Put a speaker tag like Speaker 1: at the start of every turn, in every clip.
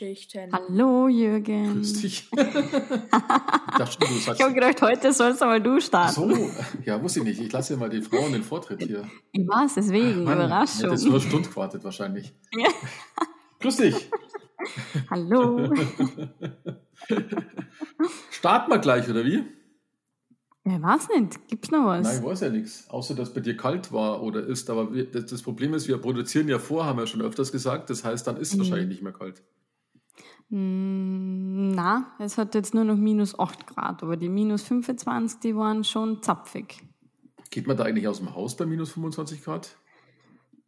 Speaker 1: Jürgen-Geschichten.
Speaker 2: Hallo Jürgen.
Speaker 3: Grüß dich. ich dachte du
Speaker 2: Ich habe gedacht, heute sollst aber du
Speaker 3: Ach
Speaker 2: starten.
Speaker 3: so, ja, wusste ich nicht. Ich lasse ja mal die Frauen den Vortritt hier.
Speaker 2: Ich weiß, deswegen,
Speaker 3: Mann,
Speaker 2: Überraschung.
Speaker 3: Hättest du eine Stunde gewartet wahrscheinlich.
Speaker 2: Ja.
Speaker 3: Grüß dich.
Speaker 2: Hallo.
Speaker 3: Starten wir gleich, oder wie?
Speaker 2: Ja, weiß nicht. Gibt's noch was?
Speaker 3: Nein, ich weiß ja nichts. Außer, dass bei dir kalt war oder ist. Aber wir, das, das Problem ist, wir produzieren ja vor, haben wir schon öfters gesagt. Das heißt, dann ist es
Speaker 2: Mhm.
Speaker 3: wahrscheinlich nicht mehr kalt.
Speaker 2: Mm, Na, es hat jetzt nur noch minus 8 Grad, aber die minus 25, die waren schon zapfig.
Speaker 3: Geht man da eigentlich aus dem Haus bei minus 25 Grad?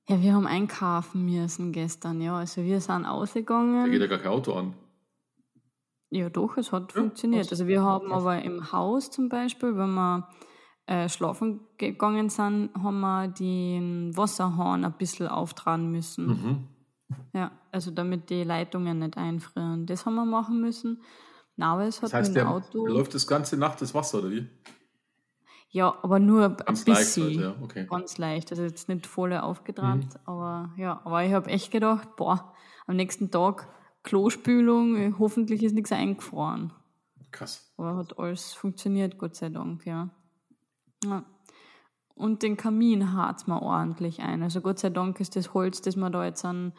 Speaker 2: Ja, wir haben einkaufen müssen gestern, ja. Also wir sind
Speaker 3: Da
Speaker 2: ausgegangen.
Speaker 3: geht ja gar kein Auto an.
Speaker 2: Ja, doch, es hat
Speaker 3: Ja,
Speaker 2: funktioniert. Also wir haben aber im Haus zum Beispiel, wenn wir äh, schlafen gegangen sind, haben wir den Wasserhahn ein bisschen auftragen müssen.
Speaker 3: Mhm.
Speaker 2: Ja, also damit die Leitungen nicht einfrieren. Das haben wir machen müssen. Na, aber es hat
Speaker 3: Das heißt,
Speaker 2: mit dem
Speaker 3: der,
Speaker 2: Auto.
Speaker 3: läuft das ganze Nacht das Wasser, oder wie?
Speaker 2: Ja, aber nur ein
Speaker 3: Ganz leicht
Speaker 2: bisschen.
Speaker 3: halt, ja, okay.
Speaker 2: Ganz leicht. Also jetzt nicht voll aufgetragen,
Speaker 3: Mhm.
Speaker 2: aber ja, aber ich habe echt gedacht, boah, am nächsten Tag Klospülung, äh, hoffentlich ist nichts eingefroren.
Speaker 3: Krass.
Speaker 2: Aber hat alles funktioniert, Gott sei Dank, ja. ja. Und den Kamin harzt man ordentlich ein. Also Gott sei Dank ist das Holz, das wir da jetzt an,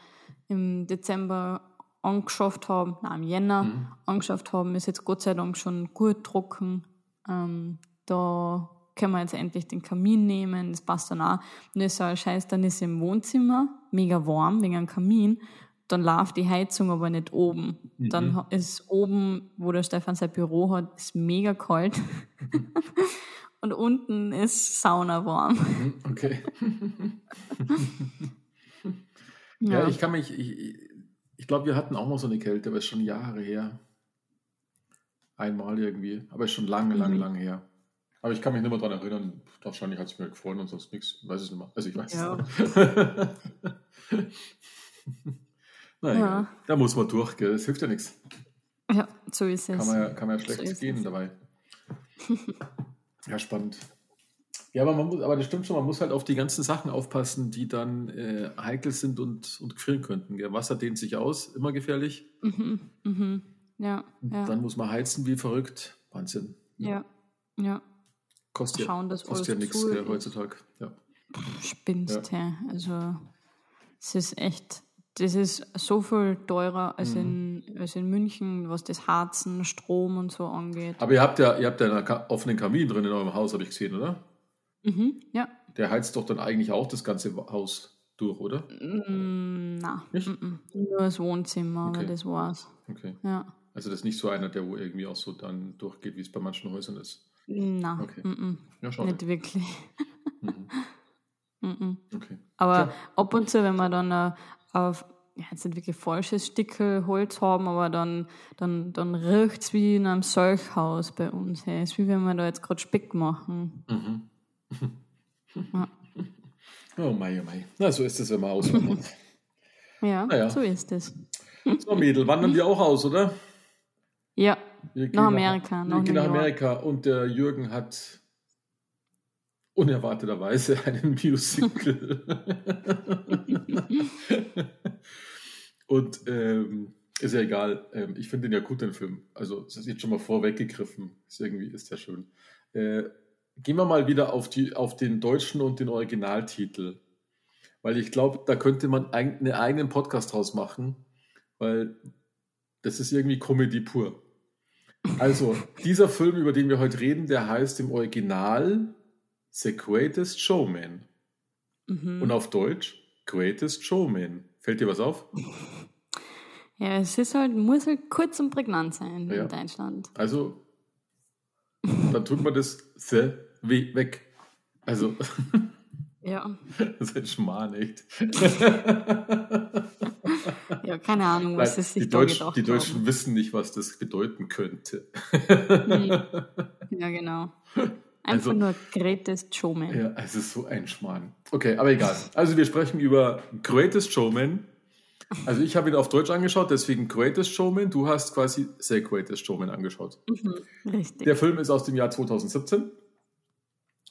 Speaker 2: im Dezember angeschafft haben, nein, im Jänner
Speaker 3: Mhm.
Speaker 2: angeschafft haben, ist jetzt Gott sei Dank schon gut trocken. Ähm, da können wir jetzt endlich den Kamin nehmen, das passt dann auch. Und das ist so ein Scheiß, dann ist im Wohnzimmer mega warm wegen einem Kamin. Dann läuft die Heizung aber nicht oben. Dann ha- ist oben, wo der Stefan sein Büro hat, ist mega kalt. Und unten ist Sauna warm.
Speaker 3: Mhm, Okay. Ja, ich kann mich, ich, ich glaube, wir hatten auch mal so eine Kälte, aber ist schon Jahre her. Einmal irgendwie, aber ist schon lange, lange,
Speaker 2: Mhm.
Speaker 3: lange her. Aber ich kann mich nicht mehr daran erinnern. Wahrscheinlich hat es mir gefallen und sonst nichts. Ich weiß es nicht mehr. Also ich weiß
Speaker 2: Ja.
Speaker 3: es nicht. naja,
Speaker 2: Ja.
Speaker 3: da muss man durch, gell? Das hilft ja nichts.
Speaker 2: ja, so ist es.
Speaker 3: Kann man ja, kann man ja schlecht
Speaker 2: ist
Speaker 3: gehen dabei. ja, spannend. Ja, aber, man muss, aber das stimmt schon, man muss halt auf die ganzen Sachen aufpassen, die dann äh, heikel sind und, und gefrieren könnten. Gell? Wasser dehnt sich aus, immer gefährlich.
Speaker 2: Mhm, mhm. Ja, ja,
Speaker 3: Dann muss man heizen wie verrückt. Wahnsinn.
Speaker 2: ja, ja.
Speaker 3: Kostet ja,
Speaker 2: Schauen, dass
Speaker 3: kostet ja nichts heutzutage. Ja.
Speaker 2: Spinnst, ja. Also, es ist echt, das ist so viel teurer als,
Speaker 3: Mhm.
Speaker 2: in, als in München, was das Harzen, Strom und so angeht.
Speaker 3: Aber ihr habt ja, ihr habt ja einen offenen Kamin drin in eurem Haus, habe ich gesehen, oder?
Speaker 2: Mhm, ja.
Speaker 3: Der heizt doch dann eigentlich auch das ganze Haus durch, oder?
Speaker 2: Mm, na,
Speaker 3: Nicht?
Speaker 2: mm, mm. nur das Wohnzimmer, aber
Speaker 3: Okay.
Speaker 2: das war's.
Speaker 3: Okay.
Speaker 2: Ja.
Speaker 3: Also das ist nicht so einer, der wo irgendwie auch so dann durchgeht, wie es bei manchen Häusern ist.
Speaker 2: Na,
Speaker 3: Okay.
Speaker 2: mm, mm.
Speaker 3: Ja, schade.
Speaker 2: nicht wirklich.
Speaker 3: Mhm.
Speaker 2: Mm, mm.
Speaker 3: Okay.
Speaker 2: Aber
Speaker 3: Tja.
Speaker 2: ab und zu, wenn wir dann äh, auf, ja, jetzt nicht wirklich falsches Stückel Holz haben, aber dann, dann, dann riecht es wie in einem Solchhaus bei uns. Hey. Es ist wie wenn wir da jetzt gerade Speck machen.
Speaker 3: Mhm.
Speaker 2: Ja.
Speaker 3: Oh mei, oh mei. Na, so ist es, wenn man auswandert.
Speaker 2: Ja,
Speaker 3: Na ja.
Speaker 2: so ist es.
Speaker 3: so, Mädel, wandern wir auch aus, oder?
Speaker 2: Ja, Nach Amerika,
Speaker 3: wir
Speaker 2: nach
Speaker 3: nach. Amerika und der Jürgen hat unerwarteterweise einen Musical. und ähm, ist ja egal. Ähm, ich finde den ja gut, den Film. Also, es ist jetzt schon mal vorweggegriffen. Ist irgendwie ist ja schön. Äh, gehen wir mal wieder auf, die, auf den deutschen und den Originaltitel. Weil ich glaube, da könnte man ein, einen eigenen Podcast draus machen, weil das ist irgendwie Comedy pur. Also, dieser Film, über den wir heute reden, der heißt im Original The Greatest Showman.
Speaker 2: mhm.
Speaker 3: Und auf Deutsch Greatest Showman. Fällt dir was auf?
Speaker 2: ja, es ist halt, muss halt kurz und prägnant sein
Speaker 3: Ja.
Speaker 2: in Deutschland.
Speaker 3: Also, dann tut man das The we- weg. Also,
Speaker 2: Ja.
Speaker 3: das ist ein Schmarrn, echt.
Speaker 2: ja, keine Ahnung, was
Speaker 3: Nein,
Speaker 2: es sich
Speaker 3: die,
Speaker 2: da
Speaker 3: Deutsch,
Speaker 2: gedacht
Speaker 3: die Deutschen
Speaker 2: haben.
Speaker 3: wissen nicht, was das bedeuten könnte.
Speaker 2: Ja, genau.
Speaker 3: Also-
Speaker 2: Einfach nur Greatest Showman.
Speaker 3: Ja, es ist so ein Schmarrn. Okay, aber egal. Also wir sprechen über Greatest Showman. Also ich habe ihn auf Deutsch angeschaut, deswegen Greatest Showman. Du hast quasi The Greatest Showman angeschaut.
Speaker 2: Mhm, richtig.
Speaker 3: Der Film ist aus dem Jahr 2017.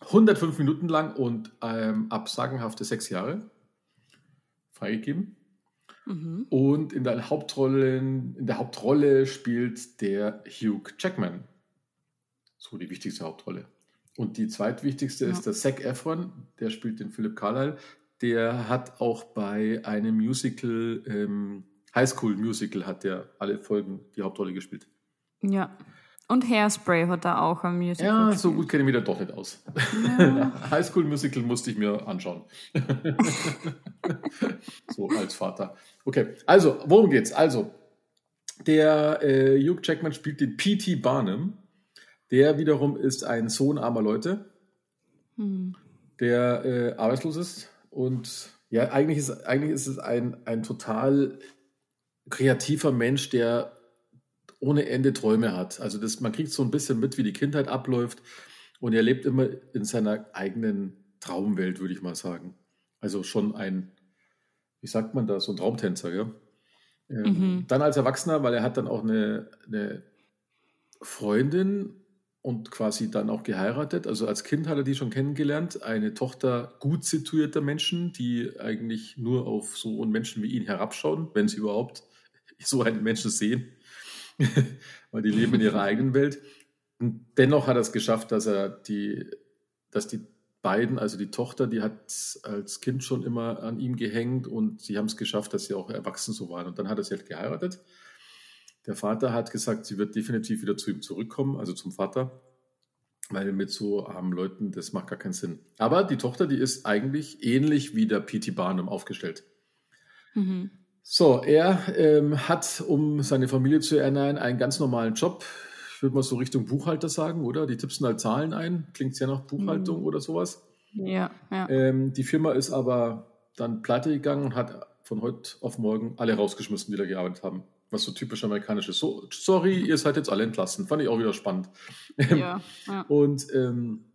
Speaker 3: 105 Minuten lang und ähm, ab sagenhafte sechs Jahre freigegeben.
Speaker 2: Mhm.
Speaker 3: Und in der, Hauptrollen, in der Hauptrolle spielt der Hugh Jackman. So die wichtigste Hauptrolle. Und die zweitwichtigste
Speaker 2: Ja.
Speaker 3: ist der Zac Efron, der spielt den Philip Carlyle. Der hat auch bei einem Musical, ähm, High School Musical, hat der alle Folgen die Hauptrolle gespielt.
Speaker 2: Ja. Und Hairspray hat er auch am Musical.
Speaker 3: Ja, so
Speaker 2: gespielt.
Speaker 3: gut kenne ich mich da doch nicht aus.
Speaker 2: Ja.
Speaker 3: High School Musical musste ich mir anschauen. so als Vater. Okay, also, worum geht's? Also, der äh, Hugh Jackman spielt den P.T. Barnum. Der wiederum ist ein Sohn armer Leute,
Speaker 2: Hm.
Speaker 3: der äh, arbeitslos ist. Und ja, eigentlich ist, eigentlich ist es ein, ein total kreativer Mensch, der ohne Ende Träume hat. Also das, man kriegt so ein bisschen mit, wie die Kindheit abläuft. Und er lebt immer in seiner eigenen Traumwelt, würde ich mal sagen. Also schon ein, wie sagt man da, so ein Traumtänzer, ja. Ähm,
Speaker 2: Mhm.
Speaker 3: Dann als Erwachsener, weil er hat dann auch eine, eine Freundin und quasi dann auch geheiratet. Also als Kind hat er die schon kennengelernt. Eine Tochter gut situierter Menschen, die eigentlich nur auf so einen Menschen wie ihn herabschauen, wenn sie überhaupt so einen Menschen sehen. Weil die leben in ihrer eigenen Welt. Und dennoch hat er es geschafft, dass er die, dass die beiden, also die Tochter, die hat als Kind schon immer an ihm gehängt und sie haben es geschafft, dass sie auch erwachsen so waren. Und dann hat er sie halt geheiratet. Der Vater hat gesagt, sie wird definitiv wieder zu ihm zurückkommen, also zum Vater, weil mit so armen Leuten, das macht gar keinen Sinn. Aber die Tochter, die ist eigentlich ähnlich wie der P.T. Barnum aufgestellt.
Speaker 2: Mhm.
Speaker 3: So, er ähm, hat, um seine Familie zu ernähren, einen ganz normalen Job. Ich würde mal so Richtung Buchhalter sagen, oder? Die tippsen halt Zahlen ein. Klingt sehr nach Buchhaltung
Speaker 2: Mhm.
Speaker 3: oder sowas.
Speaker 2: Ja, ja.
Speaker 3: Ähm, die Firma ist aber dann pleite gegangen und hat von heute auf morgen alle rausgeschmissen, die da gearbeitet haben. Was so typisch amerikanisch ist. So, sorry, ihr seid jetzt alle entlassen. Fand ich auch wieder spannend.
Speaker 2: ja, ja.
Speaker 3: Und ähm,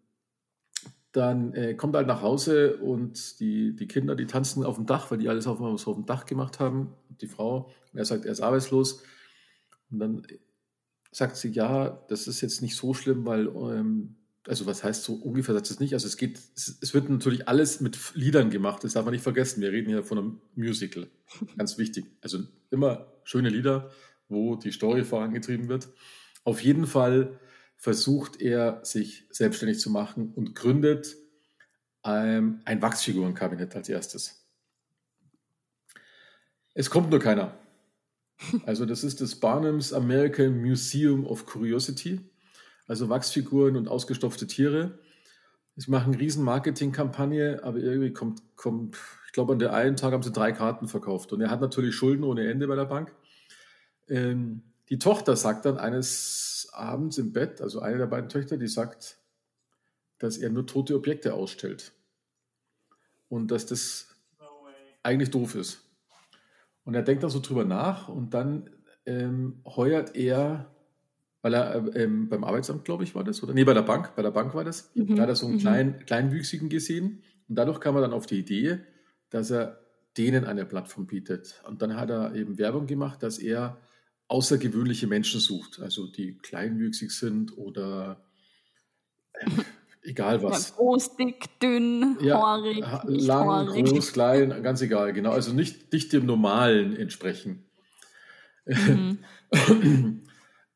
Speaker 3: dann äh, kommt er halt nach Hause und die, die Kinder, die tanzen auf dem Dach, weil die alles auf, auf dem Dach gemacht haben. Die Frau, und er sagt, er ist arbeitslos. Und dann sagt sie, ja, das ist jetzt nicht so schlimm, weil, ähm, also was heißt so ungefähr, sagt es nicht. Also es geht, es, es wird natürlich alles mit Liedern gemacht, das darf man nicht vergessen. Wir reden hier von einem Musical. Ganz wichtig. Also immer schöne Lieder, wo die Story vorangetrieben wird. Auf jeden Fall versucht er, sich selbstständig zu machen und gründet ähm, ein Wachsfigurenkabinett als erstes. Es kommt nur keiner. Also das ist das Barnums American Museum of Curiosity. Also Wachsfiguren und ausgestopfte Tiere. Sie machen eine riesen Marketingkampagne, aber irgendwie kommt, kommt, ich glaube, an der einen Tag haben sie drei Karten verkauft. Und er hat natürlich Schulden ohne Ende bei der Bank. Ähm, die Tochter sagt dann eines Abends im Bett, also eine der beiden Töchter, die sagt, dass er nur tote Objekte ausstellt. Und dass das eigentlich doof ist. Und er denkt dann so drüber nach und dann ähm, heuert er, weil er äh, ähm, beim Arbeitsamt, glaube ich, war das, oder? Nee, bei der Bank, bei der Bank war das.
Speaker 2: Mhm,
Speaker 3: Da hat er so einen
Speaker 2: mhm.
Speaker 3: kleinen, kleinwüchsigen gesehen und dadurch kam er dann auf die Idee, dass er denen eine Plattform bietet. Und dann hat er eben Werbung gemacht, dass er außergewöhnliche Menschen sucht, also die kleinwüchsig sind oder äh, egal
Speaker 2: Ja,
Speaker 3: was.
Speaker 2: groß, dick, dünn,
Speaker 3: Ja,
Speaker 2: haarig,
Speaker 3: lang,
Speaker 2: haarig.
Speaker 3: groß, klein, ganz egal, genau. Also nicht, nicht dem Normalen entsprechen.
Speaker 2: Mhm.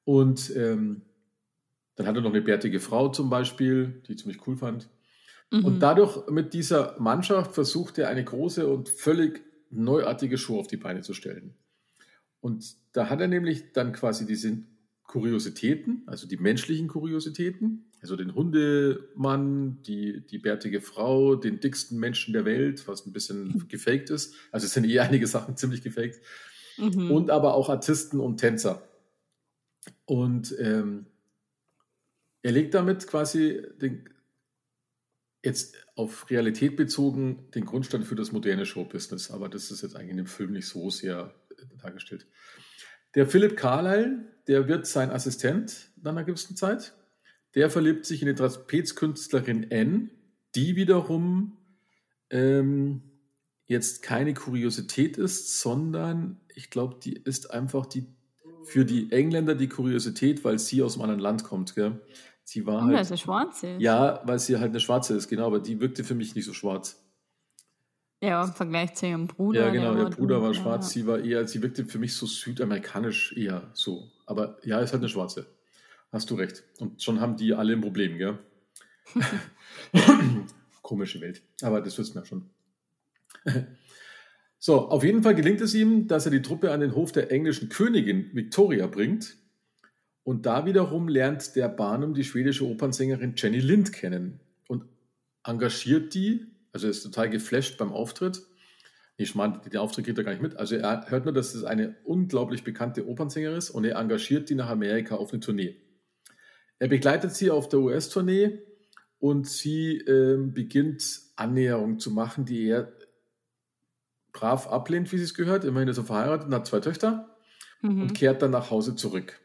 Speaker 3: Und ähm, dann hat er noch eine bärtige Frau zum Beispiel, die ich ziemlich cool fand.
Speaker 2: Mhm.
Speaker 3: Und dadurch mit dieser Mannschaft versucht er eine große und völlig neuartige Show auf die Beine zu stellen. Und da hat er nämlich dann quasi diese Kuriositäten, also die menschlichen Kuriositäten, also den Hundemann, die, die bärtige Frau, den dicksten Menschen der Welt, was ein bisschen gefaked ist. Also es sind eh einige Sachen ziemlich gefaked.
Speaker 2: Mhm.
Speaker 3: Und aber auch Artisten und Tänzer. Und ähm, er legt damit quasi den, jetzt auf Realität bezogen den Grundstein für das moderne Showbusiness. Aber das ist jetzt eigentlich in dem Film nicht so sehr äh, dargestellt. Der Philipp Carlyle, der wird sein Assistent nach einer gewissen Zeit. Der verliebt sich in die Trapezkünstlerin N, die wiederum ähm, jetzt keine Kuriosität ist, sondern ich glaube, die ist einfach die für die Engländer die Kuriosität, weil sie aus einem anderen Land kommt. Gell? Sie war
Speaker 2: das
Speaker 3: halt,
Speaker 2: ist eine Schwarze.
Speaker 3: ja, weil sie halt eine Schwarze ist, genau, aber die wirkte für mich nicht so schwarz.
Speaker 2: Ja, im Vergleich zu ihrem Bruder.
Speaker 3: Ja, genau, ihr Bruder war schwarz, sie war eher, sie wirkte für mich so südamerikanisch eher so. Aber ja, ist halt eine Schwarze. Hast du recht. Und schon haben die alle ein Problem, gell? Komische Welt. Aber das wissen wir schon. So, auf jeden Fall gelingt es ihm, dass er die Truppe an den Hof der englischen Königin Victoria bringt. Und da wiederum lernt der Barnum die schwedische Opernsängerin Jenny Lind kennen und engagiert die, also ist total geflasht beim Auftritt. Ich meine, den Auftritt kriegt er gar nicht mit. Also er hört nur, dass es eine unglaublich bekannte Opernsängerin ist und er engagiert die nach Amerika auf eine Tournee. Er begleitet sie auf der US-Tournee und sie ähm, beginnt Annäherung zu machen, die er brav ablehnt, wie sie es gehört. Immerhin ist er verheiratet und hat zwei Töchter
Speaker 2: Mhm.
Speaker 3: und kehrt dann nach Hause zurück.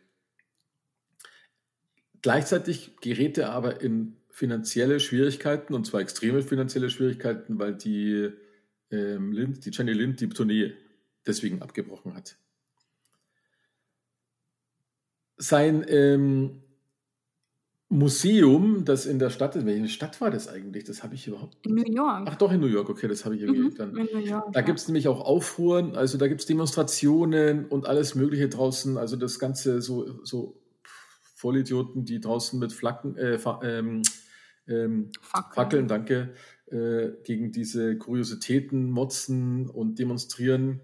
Speaker 3: Gleichzeitig gerät er aber in finanzielle Schwierigkeiten, und zwar extreme finanzielle Schwierigkeiten, weil die, ähm, Lind, die Jenny Lind die Tournee deswegen abgebrochen hat. Sein ähm, Museum, das in der Stadt ist, welche Stadt war das eigentlich? Das habe ich überhaupt
Speaker 2: In New York.
Speaker 3: Ach doch, in New York, okay, das habe ich irgendwie
Speaker 2: Mhm,
Speaker 3: dann.
Speaker 2: in New York.
Speaker 3: Da
Speaker 2: ja.
Speaker 3: gibt es nämlich auch Aufruhren, also da gibt es Demonstrationen und alles Mögliche draußen. Also das Ganze so, so Vollidioten, die draußen mit Flaggen, äh, ähm, ähm,
Speaker 2: Fackeln.
Speaker 3: Fackeln, danke, äh, gegen diese Kuriositäten motzen und demonstrieren.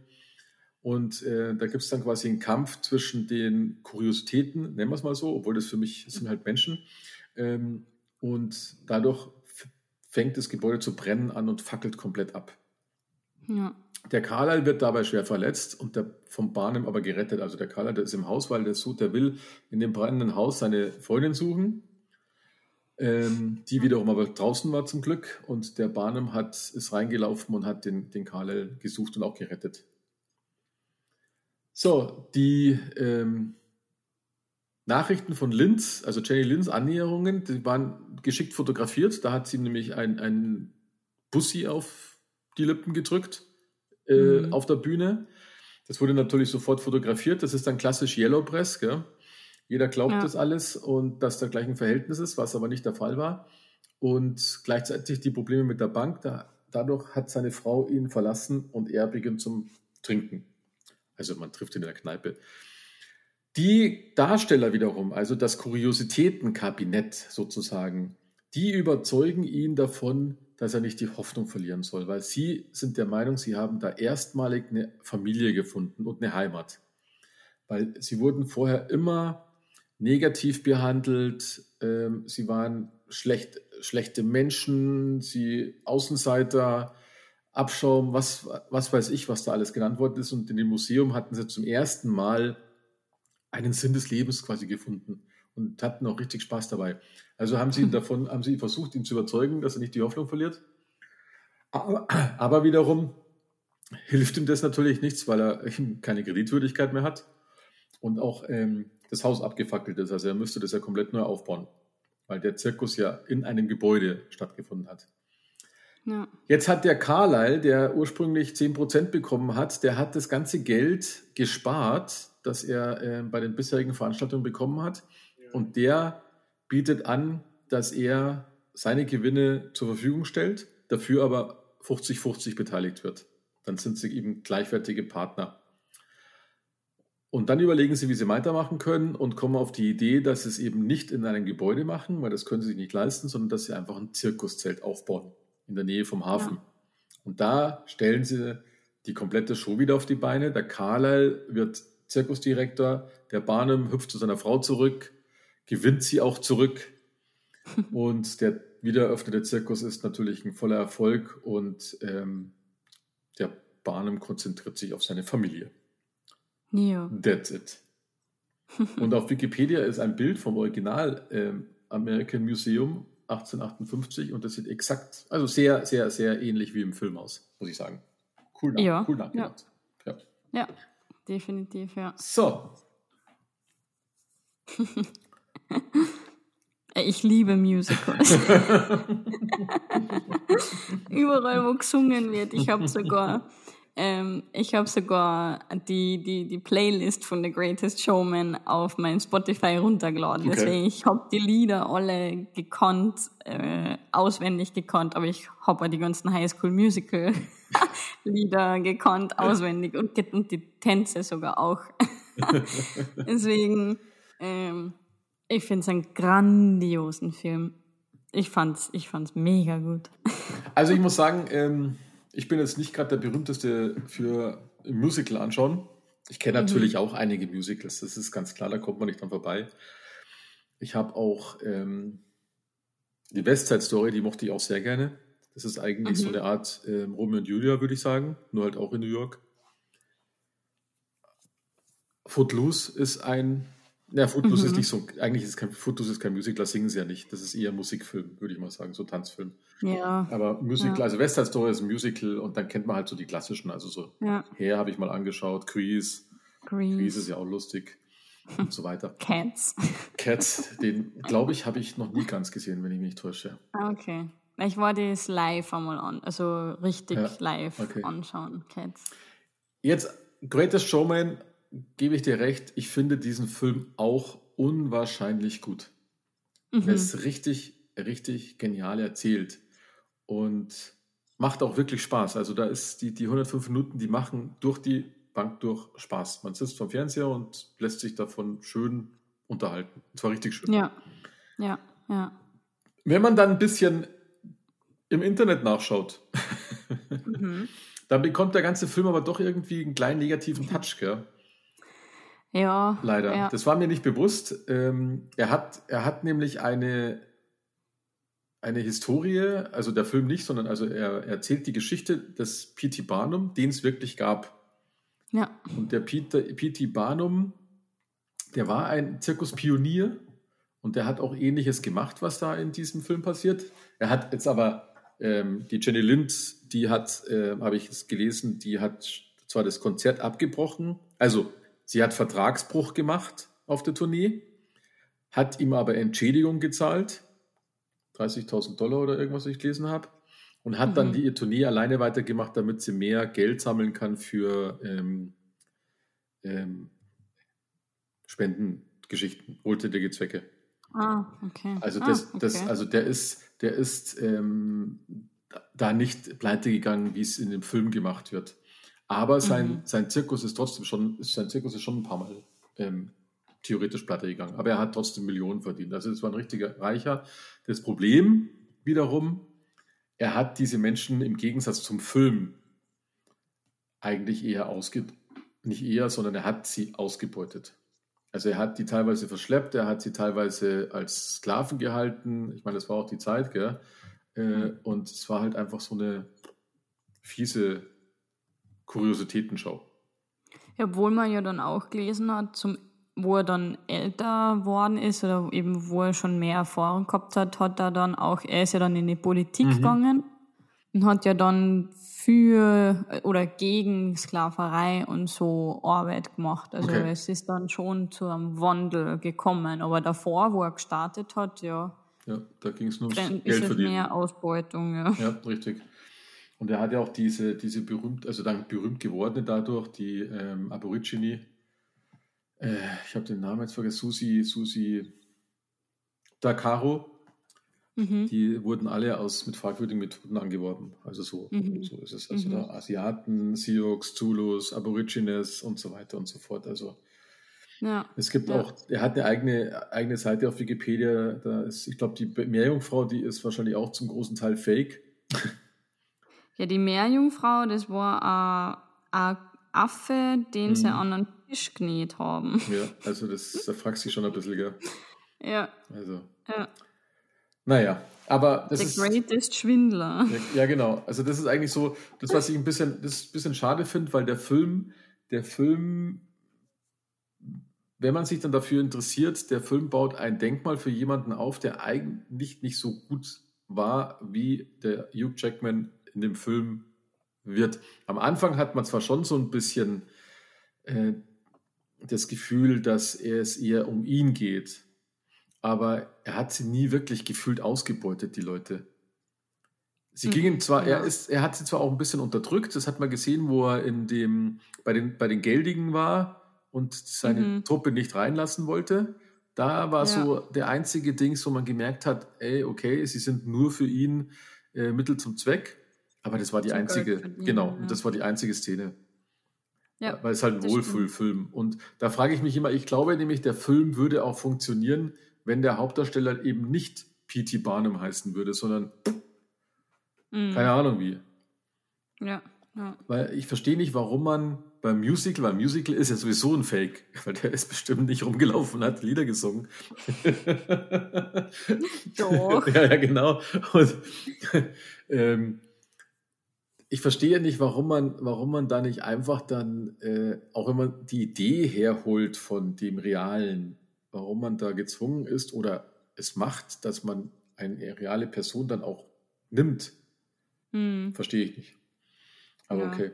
Speaker 3: Und äh, da gibt es dann quasi einen Kampf zwischen den Kuriositäten, nennen wir es mal so, obwohl das für mich das sind halt Menschen. Ähm, und dadurch fängt das Gebäude zu brennen an und fackelt komplett ab.
Speaker 2: Ja.
Speaker 3: Der Carlyle wird dabei schwer verletzt und der vom Barnum aber gerettet. Also der Carlyle, der ist im Haus, weil der, sucht, der will in dem brennenden Haus seine Freundin suchen, ähm, die wiederum aber draußen war zum Glück. Und der Barnum hat, ist reingelaufen und hat den, den Carlyle gesucht und auch gerettet. So, die ähm, Nachrichten von Linz, also Jenny Linz Annäherungen, die waren geschickt fotografiert. Da hat sie nämlich ein, ein Bussi auf die Lippen gedrückt äh,
Speaker 2: Mhm.
Speaker 3: auf der Bühne. Das wurde natürlich sofort fotografiert. Das ist dann klassisch Yellow Press. Gell? Jeder glaubt
Speaker 2: Ja.
Speaker 3: das alles und dass da gleich ein Verhältnis ist, was aber nicht der Fall war. Und gleichzeitig die Probleme mit der Bank. Da, dadurch hat seine Frau ihn verlassen und er beginnt zum Trinken. Also man trifft ihn in der Kneipe. Die Darsteller wiederum, also das Kuriositätenkabinett sozusagen, die überzeugen ihn davon, dass er nicht die Hoffnung verlieren soll, weil sie sind der Meinung, sie haben da erstmalig eine Familie gefunden und eine Heimat. Weil sie wurden vorher immer negativ behandelt, ähm, sie waren schlecht, schlechte Menschen, sie Außenseiter, Abschaum, was, was weiß ich, was da alles genannt worden ist. Und in dem Museum hatten sie zum ersten Mal einen Sinn des Lebens quasi gefunden und hatten auch richtig Spaß dabei. Also haben sie ihn davon, haben sie versucht, ihn zu überzeugen, dass er nicht die Hoffnung verliert. Aber, aber wiederum hilft ihm das natürlich nichts, weil er keine Kreditwürdigkeit mehr hat und auch ähm, das Haus abgefackelt ist. Also er müsste das ja komplett neu aufbauen, weil der Zirkus ja in einem Gebäude stattgefunden hat.
Speaker 2: Ja.
Speaker 3: Jetzt hat der Carlyle, der ursprünglich 10% bekommen hat, der hat das ganze Geld gespart, das er äh, bei den bisherigen Veranstaltungen bekommen hat. Und der bietet an, dass er seine Gewinne zur Verfügung stellt, dafür aber 50-50 beteiligt wird. Dann sind sie eben gleichwertige Partner. Und dann überlegen sie, wie sie weitermachen können und kommen auf die Idee, dass sie es eben nicht in einem Gebäude machen, weil das können sie sich nicht leisten, sondern dass sie einfach ein Zirkuszelt aufbauen in der Nähe vom Hafen.
Speaker 2: Ja.
Speaker 3: Und da stellen sie die komplette Show wieder auf die Beine. Der Carlyle wird Zirkusdirektor, der Barnum hüpft zu seiner Frau zurück, gewinnt sie auch zurück. und der wiedereröffnete Zirkus ist natürlich ein voller Erfolg und ähm, der Barnum konzentriert sich auf seine Familie.
Speaker 2: Ja.
Speaker 3: That's it. Und auf Wikipedia ist ein Bild vom Original ähm, American Museum 1858 und das sieht exakt, also sehr, sehr, sehr ähnlich wie im Film aus, muss ich sagen. Cool, nach,
Speaker 2: Ja,
Speaker 3: cool nachgemacht. Ja.
Speaker 2: ja, definitiv, ja.
Speaker 3: So,
Speaker 2: Ich liebe Musicals. Überall, wo gesungen wird. Ich habe sogar Ähm, ich habe sogar die, die, die Playlist von The Greatest Showman auf mein Spotify runtergeladen. Okay. Deswegen, ich habe die Lieder alle gekonnt, äh, auswendig gekonnt, aber ich habe die ganzen High School Musical Lieder gekonnt, auswendig und, und die Tänze sogar auch. Deswegen, ähm, ich finde es einen grandiosen Film. Ich fand's, ich fand's mega gut.
Speaker 3: Also ich muss sagen, ähm, ich bin jetzt nicht gerade der berühmteste für Musical anschauen. Ich kenne mhm. natürlich auch einige Musicals, das ist ganz klar, da kommt man nicht dran vorbei. Ich habe auch ähm, die Westside Story, die mochte ich auch sehr gerne. Das ist eigentlich mhm. so eine Art ähm, Romeo und Julia, würde ich sagen, nur halt auch in New York. Footloose ist ein ja, Footloose mhm. ist nicht so, eigentlich ist kein, Footloose ist kein Musical, das singen sie ja nicht. Das ist eher Musikfilm, würde ich mal sagen, so Tanzfilm.
Speaker 2: Ja.
Speaker 3: Aber Musical, ja. also West Side Story ist ein Musical und dann kennt man halt so die klassischen, also so ja. Hair habe ich mal angeschaut, Grease. Grease. Grease ist ja auch lustig und so weiter.
Speaker 2: Cats.
Speaker 3: Cats, den glaube ich, habe ich noch nie ganz gesehen, wenn ich mich täusche.
Speaker 2: Ah, okay. Ich wollte es live einmal an, also richtig ja. live okay. anschauen, Cats.
Speaker 3: Jetzt Greatest Showman gebe ich dir recht, ich finde diesen Film auch unwahrscheinlich gut. Mhm. Er ist richtig, richtig genial erzählt und macht auch wirklich Spaß. Also da ist die, die 105 Minuten, die machen durch die Bank durch Spaß. Man sitzt vom Fernseher und lässt sich davon schön unterhalten. Und zwar richtig schön.
Speaker 2: Ja, ja, ja.
Speaker 3: Wenn man dann ein bisschen im Internet nachschaut, mhm. dann bekommt der ganze Film aber doch irgendwie einen kleinen negativen Touch, gell?
Speaker 2: Ja.
Speaker 3: Leider.
Speaker 2: Ja.
Speaker 3: Das war mir nicht bewusst. Ähm, er, hat, er hat nämlich eine, eine Historie, also der Film nicht, sondern also er, er erzählt die Geschichte des P.T. Barnum, den es wirklich gab.
Speaker 2: Ja.
Speaker 3: Und der P.T. Barnum, der war ein Zirkuspionier und der hat auch ähnliches gemacht, was da in diesem Film passiert. Er hat jetzt aber, ähm, die Jenny Lind, die hat, äh, habe ich es gelesen, die hat zwar das Konzert abgebrochen, also Sie hat Vertragsbruch gemacht auf der Tournee, hat ihm aber Entschädigung gezahlt, 30.000 Dollar oder irgendwas, was ich gelesen habe, und hat mhm. dann die Tournee alleine weitergemacht, damit sie mehr Geld sammeln kann für ähm, ähm, Spendengeschichten, wohltätige Zwecke.
Speaker 2: Ah, okay.
Speaker 3: Also,
Speaker 2: ah,
Speaker 3: das,
Speaker 2: okay.
Speaker 3: das, also der ist, der ist ähm, da nicht pleite gegangen, wie es in dem Film gemacht wird. Aber sein, mhm. sein Zirkus ist trotzdem schon, sein Zirkus ist schon ein paar Mal ähm, theoretisch pleite gegangen. Aber er hat trotzdem Millionen verdient. Also es war ein richtiger Reicher. Das Problem wiederum, er hat diese Menschen im Gegensatz zum Film eigentlich eher ausgebeutet. Nicht eher, sondern er hat sie ausgebeutet. Also er hat die teilweise verschleppt, er hat sie teilweise als Sklaven gehalten. Ich meine, das war auch die Zeit, gell? Äh, mhm. und es war halt einfach so eine fiese Kuriositätenschau.
Speaker 2: Obwohl man ja dann auch gelesen hat, zum, wo er dann älter worden ist oder eben wo er schon mehr Erfahrung gehabt hat, hat er dann auch, er ist ja dann in die Politik mhm. gegangen und hat ja dann für oder gegen Sklaverei und so Arbeit gemacht. Also okay. es ist dann schon zu einem Wandel gekommen. Aber davor, wo er gestartet hat, ja.
Speaker 3: Ja, da ging es nur ums
Speaker 2: Geld verdienen. mehr Ausbeutung, ja.
Speaker 3: Ja, richtig. Und er hat ja auch diese, diese berühmt, also dann berühmt gewordene dadurch, die ähm, Aborigine, äh, ich habe den Namen jetzt vergessen, Susi, Susi Dakaro, mhm. die wurden alle aus mit fragwürdigen Methoden angeworben. Also so, mhm. so ist es. Also mhm. da Asiaten, Sioux, Zulus, Aborigines und so weiter und so fort. Also
Speaker 2: ja.
Speaker 3: Es gibt
Speaker 2: ja.
Speaker 3: auch, er hat eine eigene, eigene Seite auf Wikipedia. Da ist, ich glaube, die Meerjungfrau, die ist wahrscheinlich auch zum großen Teil fake.
Speaker 2: Ja, die Meerjungfrau, das war ein Affe, den mhm. sie an einen Tisch genäht haben.
Speaker 3: Ja, also das, da fragst du dich schon ein bisschen, gell?
Speaker 2: Ja.
Speaker 3: Also.
Speaker 2: Ja.
Speaker 3: Naja, aber das
Speaker 2: The
Speaker 3: ist.
Speaker 2: greatest Schwindler.
Speaker 3: Ja, ja, genau. Also das ist eigentlich so, das, was ich ein bisschen, das ein bisschen schade finde, weil der Film, der Film, wenn man sich dann dafür interessiert, der Film baut ein Denkmal für jemanden auf, der eigentlich nicht so gut war wie der Hugh Jackman in dem Film wird. Am Anfang hat man zwar schon so ein bisschen äh, das Gefühl, dass es eher um ihn geht, aber er hat sie nie wirklich gefühlt ausgebeutet, die Leute. Sie gingen zwar, er, ist, er hat sie zwar auch ein bisschen unterdrückt, das hat man gesehen, wo er in dem, bei, den, bei den Geldigen war und seine mhm. Truppe nicht reinlassen wollte. Da war ja. so der einzige Ding, wo man gemerkt hat, ey, okay, sie sind nur für ihn äh, Mittel zum Zweck. Aber das war die einzige, genau, ja. das war die einzige Szene. Ja, Weil es halt ein Wohlfühlfilm. Und da frage ich mich immer, ich glaube nämlich, der Film würde auch funktionieren, wenn der Hauptdarsteller eben nicht P.T. Barnum heißen würde, sondern Mhm. Keine Ahnung wie.
Speaker 2: Ja, ja.
Speaker 3: Weil ich verstehe nicht, warum man beim Musical, weil Musical ist ja sowieso ein Fake, weil der ist bestimmt nicht rumgelaufen und hat Lieder gesungen.
Speaker 2: Doch.
Speaker 3: ja, ja, genau. Und ähm, ich verstehe nicht, warum man, warum man da nicht einfach dann, äh, auch wenn man die Idee herholt von dem Realen, warum man da gezwungen ist oder es macht, dass man eine reale Person dann auch nimmt hm. Verstehe ich nicht. Aber ja. okay.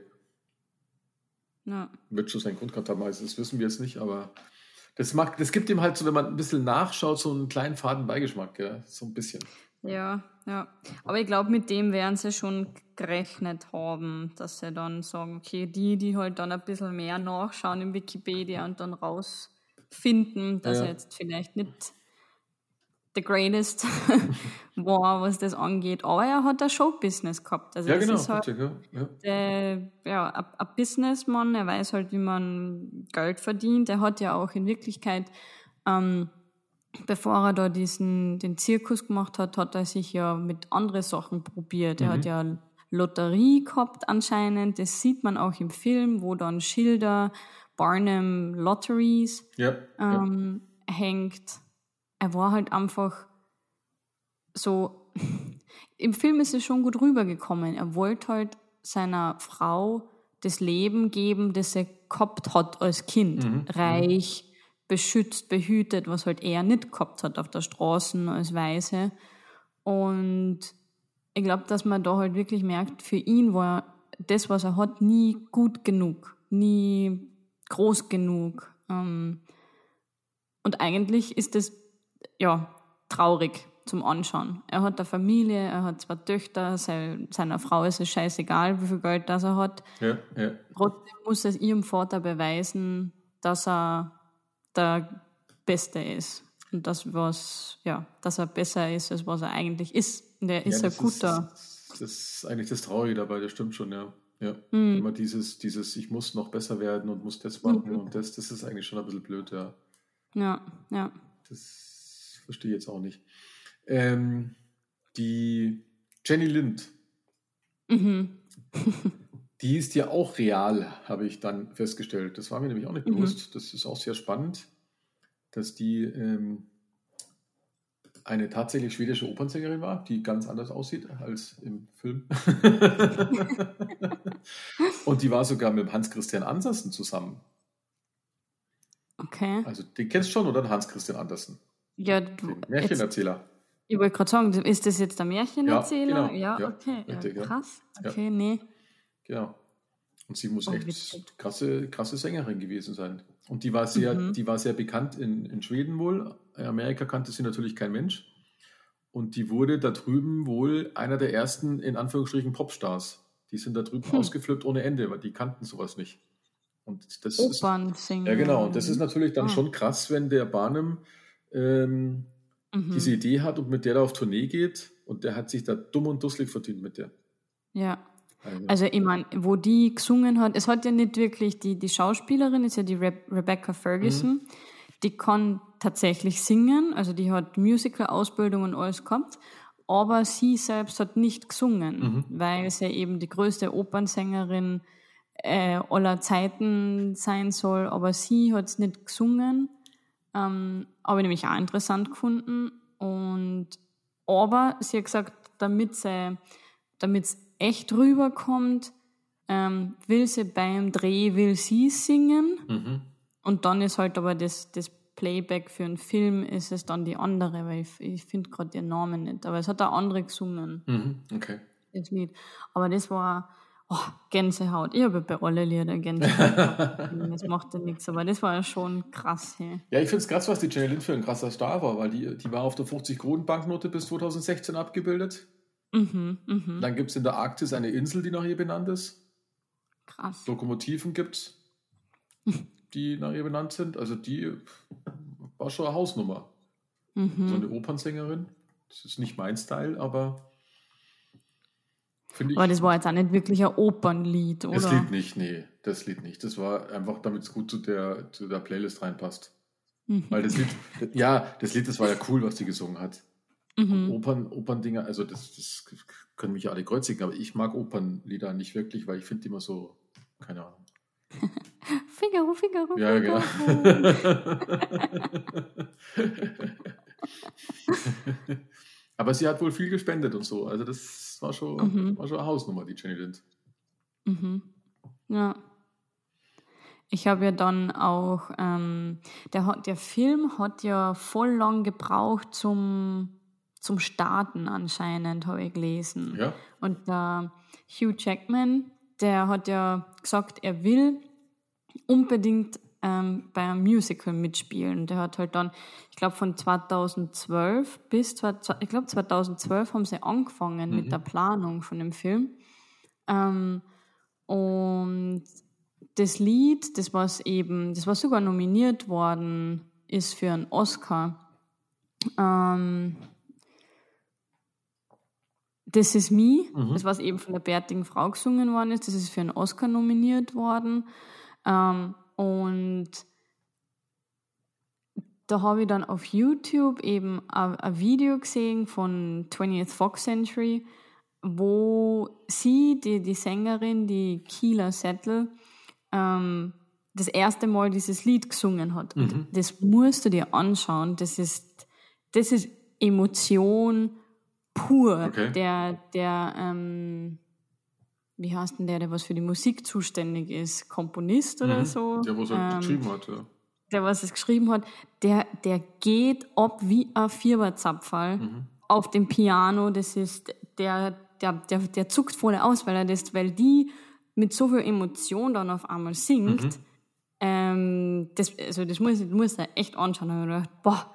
Speaker 3: Ja. Wird schon seinen Grund gehabt haben, das wissen wir jetzt nicht, aber das, mag, das gibt ihm halt so, wenn man ein bisschen nachschaut, so einen kleinen faden Beigeschmack, ja, so ein bisschen.
Speaker 2: Ja, ja. Aber ich glaube, mit dem werden sie schon gerechnet haben, dass sie dann sagen, okay, die, die halt dann ein bisschen mehr nachschauen in Wikipedia und dann rausfinden, dass ja. er jetzt vielleicht nicht the greatest war, was das angeht. Aber er hat ein Showbusiness gehabt. Also
Speaker 3: ja, genau. Ist
Speaker 2: halt ja. Ja. Der, ja, ein Businessman, er weiß halt, wie man Geld verdient. Er hat ja auch in Wirklichkeit, ähm, bevor er da diesen, den Zirkus gemacht hat, hat er sich ja mit anderen Sachen probiert. Mhm. Er hat mhm. ja Lotterie gehabt anscheinend. Das sieht man auch im Film, wo dann Schilder Barnum Lotteries
Speaker 3: ja,
Speaker 2: ähm, hängt er war halt einfach so, im Film ist es schon gut rübergekommen. Er wollte halt seiner Frau das Leben geben, das er gehabt hat als Kind. Mhm. Reich, beschützt, behütet, was halt er nicht gehabt hat auf der Straße als Weise. Und ich glaube, dass man da halt wirklich merkt, für ihn war das, was er hat, nie gut genug, nie groß genug. Ähm, und eigentlich ist das ja, traurig zum Anschauen. Er hat eine Familie, er hat zwei Töchter, seiner Frau ist es scheißegal, wie viel Geld das er hat.
Speaker 3: Ja, ja.
Speaker 2: Trotzdem muss er ihrem Vater beweisen, dass er der Beste ist. Und das, was, ja, dass er besser ist, als was er eigentlich ist. Und er ist ja, ein guter.
Speaker 3: Ist, das ist eigentlich das Traurige dabei, das stimmt schon, ja. Ja, mhm. immer dieses, dieses, ich muss noch besser werden und muss das machen mhm. und das, das ist eigentlich schon ein bisschen blöd, ja.
Speaker 2: Ja, ja.
Speaker 3: Das verstehe jetzt auch nicht. Ähm, die Jenny Lind. Mhm. die ist ja auch real, habe ich dann festgestellt. Das war mir nämlich auch nicht mhm. bewusst. Das ist auch sehr spannend, dass die ähm, eine tatsächlich schwedische Opernsängerin war, die ganz anders aussieht als im Film. Und die war sogar mit Hans-Christian Andersen zusammen.
Speaker 2: Okay.
Speaker 3: Also den kennst du schon, oder? Hans-Christian Andersen.
Speaker 2: Ja, du,
Speaker 3: Märchenerzähler.
Speaker 2: Jetzt, ich wollte gerade sagen, ist das jetzt der Märchenerzähler? Ja, genau. ja, ja okay. Richtig, ja, krass. Okay, nee.
Speaker 3: Genau. Und sie muss oh, echt krasse, krasse Sängerin gewesen sein. Und die war sehr, mhm. die war sehr bekannt in, in Schweden wohl. In Amerika kannte sie natürlich kein Mensch. Und die wurde da drüben wohl einer der ersten, in Anführungsstrichen, Popstars. Die sind da drüben hm. ausgeflippt ohne Ende, weil die kannten sowas nicht. Und das
Speaker 2: Opernsänger.
Speaker 3: Ist, ja, genau. Und das ist natürlich dann ah. schon krass, wenn der Barnum ähm, mhm. diese Idee hat und mit der da auf Tournee geht und der hat sich da dumm und dusselig verdient mit der.
Speaker 2: Ja. Also, also ich meine, wo die gesungen hat, es hat ja nicht wirklich, die, die Schauspielerin ist ja die Re Rebecca Ferguson, mhm. die kann tatsächlich singen, also die hat Musical-Ausbildung und alles gehabt, aber sie selbst hat nicht gesungen, mhm. weil sie eben die größte Opernsängerin äh, aller Zeiten sein soll, aber sie hat es nicht gesungen ähm, habe ich nämlich auch interessant gefunden. Und, aber sie hat gesagt, damit sie, damit es echt rüberkommt, ähm, will sie beim Dreh, will sie singen. Mhm. Und dann ist halt aber das, das Playback für einen Film ist es dann die andere, weil ich, ich finde gerade ihren Namen nicht. Aber es hat auch andere gesungen.
Speaker 3: Mhm. Okay.
Speaker 2: Das Lied. Aber das war, oh, Gänsehaut. Ich habe bei allen Liedern Gänsehaut. das macht ja nichts, aber das war ja schon krass. Hey.
Speaker 3: Ja, ich finde es krass, was die Jenny Lind für ein krasser Star war, weil die, die war auf der 50-Kronen-Banknote bis 2016 abgebildet.
Speaker 2: Mhm, mhm.
Speaker 3: Dann gibt es in der Arktis eine Insel, die nach ihr benannt ist.
Speaker 2: Krass.
Speaker 3: Lokomotiven gibt es, die nach ihr benannt sind. Also die war schon eine Hausnummer.
Speaker 2: Mhm.
Speaker 3: So eine Opernsängerin. Das ist nicht mein Style, aber finde ich.
Speaker 2: Aber das war jetzt auch nicht wirklich ein Opernlied, oder?
Speaker 3: Das Lied nicht, nee, das Lied nicht. Das war einfach, damit es gut zu der, zu der Playlist reinpasst.
Speaker 2: Mhm.
Speaker 3: Weil das Lied, ja, das Lied, das war ja cool, was die gesungen hat.
Speaker 2: Mhm.
Speaker 3: Opern, Operndinger, also das, das können mich ja alle kreuzigen, aber ich mag Opernlieder nicht wirklich, weil ich finde die immer so, keine Ahnung.
Speaker 2: Figaro, Figaro,
Speaker 3: Ja, genau.
Speaker 2: Figaro.
Speaker 3: aber sie hat wohl viel gespendet und so. Also das war schon,
Speaker 2: Mhm.
Speaker 3: war schon eine Hausnummer, die Jenny Lind.
Speaker 2: Mhm. Ja. Ich habe ja dann auch, ähm, der, hat- der Film hat ja voll lang gebraucht zum, zum Starten anscheinend, habe ich gelesen.
Speaker 3: Ja?
Speaker 2: Und der Hugh Jackman, der hat ja gesagt, er will unbedingt ähm, bei einem Musical mitspielen. Der hat halt dann, ich glaube von 2012 bis, ich glaube 2012 haben sie angefangen mit der Planung von dem Film. Ähm, und das Lied, das was eben, das was sogar nominiert worden ist für einen Oscar. Ähm, This Is Me, das was eben von der bärtigen Frau gesungen worden ist, das ist für einen Oscar nominiert worden. Ähm, und da habe ich dann auf YouTube eben ein Video gesehen von 20th Fox Century, wo sie, die, die Sängerin, die Keela Settle, ähm, das erste Mal dieses Lied gesungen hat. Und das musst du dir anschauen. Das ist, das ist Emotion pur.
Speaker 3: Okay.
Speaker 2: Der, der, ähm, wie heißt denn der, der was für die Musik zuständig ist? Komponist oder so?
Speaker 3: Der, wo es halt
Speaker 2: Ähm,
Speaker 3: geschrieben hat. Ja.
Speaker 2: der was es geschrieben hat, der, der geht ab wie ein Viererzapferl auf dem Piano. Das ist, der, der, der, der zuckt voll aus, weil er das, weil die mit so viel Emotion dann auf einmal singt. Ähm, das, also das muss, muss er echt anschauen. Hab ich gedacht, boah,